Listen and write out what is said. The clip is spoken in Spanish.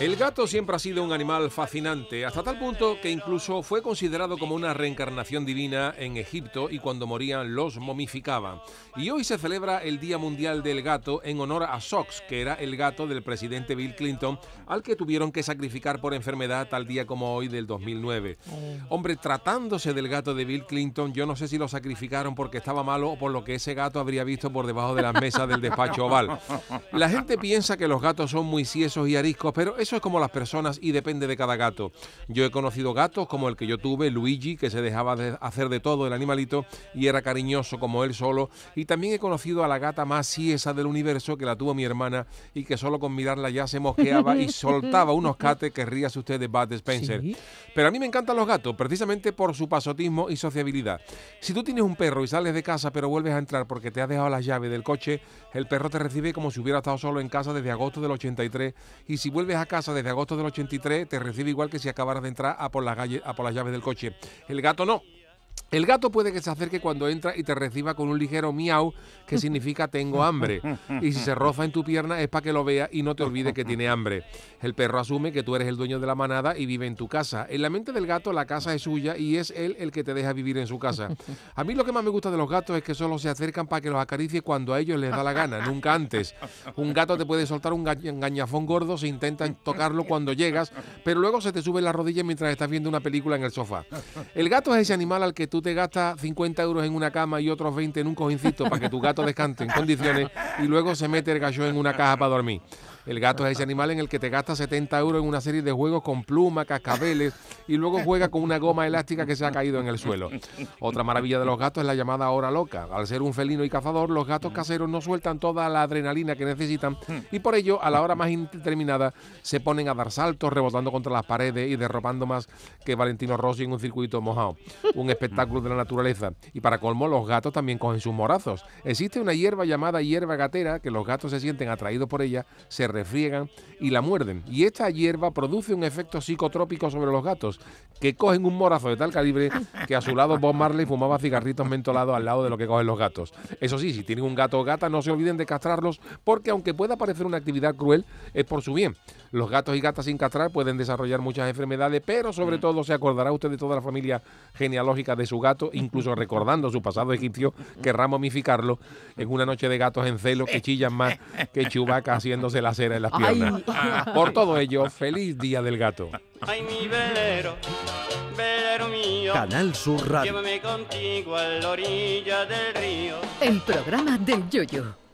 El gato siempre ha sido un animal fascinante, hasta tal punto que incluso fue considerado como una reencarnación divina en Egipto y cuando morían los momificaban. Y hoy se celebra el Día Mundial del Gato en honor a Sox, que era el gato del presidente Bill Clinton, al que tuvieron que sacrificar por enfermedad tal día como hoy del 2009. Hombre, tratándose del gato de Bill Clinton, yo no sé si lo sacrificaron porque estaba malo o por lo que ese gato habría visto por debajo de las mesas del despacho oval. La gente piensa que los gatos son muy ciesos y ariscos, pero eso es como las personas y depende de cada gato. Yo he conocido gatos como el que yo tuve, Luigi, que se dejaba de hacer de todo el animalito y era cariñoso como él solo. Y también he conocido a la gata más ciesa del universo que la tuvo mi hermana y que solo con mirarla ya se mosqueaba y soltaba unos cates que ríase usted de Bud Spencer. Pero a mí me encantan los gatos, precisamente por su pasotismo y sociabilidad. Si tú tienes un perro y sales de casa pero vuelves a entrar porque te has dejado la llave del coche, el perro te recibe como si hubiera estado solo en casa desde agosto del 83 y si vuelves a casa desde agosto del 83 te recibe igual que si acabaras de entrar a por, a por las llaves del coche. El gato no. El gato puede que se acerque cuando entra y te reciba con un ligero miau que significa tengo hambre. Y si se roza en tu pierna es para que lo vea y no te olvide que tiene hambre. El perro asume que tú eres el dueño de la manada y vive en tu casa. En la mente del gato la casa es suya y es él el que te deja vivir en su casa. A mí lo que más me gusta de los gatos es que solo se acercan para que los acaricie cuando a ellos les da la gana, nunca antes. Un gato te puede soltar un gañafón gordo si intentan tocarlo cuando llegas, pero luego se te sube la rodilla mientras estás viendo una película en el sofá. El gato es ese animal al que tú te gastas 50 euros en una cama y otros 20 en un cojincito para que tu gato descante en condiciones y luego se mete el gallo en una caja para dormir. El gato es ese animal en el que te gasta 70 euros en una serie de juegos con plumas, cascabeles y luego juega con una goma elástica que se ha caído en el suelo. Otra maravilla de los gatos es la llamada hora loca. Al ser un felino y cazador, los gatos caseros no sueltan toda la adrenalina que necesitan y por ello, a la hora más indeterminada, se ponen a dar saltos, rebotando contra las paredes y derropando más que Valentino Rossi en un circuito mojado. Un espectáculo de la naturaleza. Y para colmo, los gatos también cogen sus morazos. Existe una hierba llamada hierba gatera que los gatos se sienten atraídos por ella, se refriegan y la muerden. Y esta hierba produce un efecto psicotrópico sobre los gatos, que cogen un morazo de tal calibre que a su lado Bob Marley fumaba cigarritos mentolados al lado de lo que cogen los gatos. Eso sí, si tienen un gato o gata, no se olviden de castrarlos, porque aunque pueda parecer una actividad cruel, es por su bien. Los gatos y gatas sin castrar pueden desarrollar muchas enfermedades, pero sobre todo se acordará usted de toda la familia genealógica de su gato, incluso recordando su pasado egipcio, querrá momificarlo en una noche de gatos en celo que chillan más que chubaca haciéndose la cera en las piernas. Por todo ello, feliz día del gato. Ay, mi velero, velero mío. Canal Sur Radio. Llévame contigo a la orilla del río. El programa del Yoyo.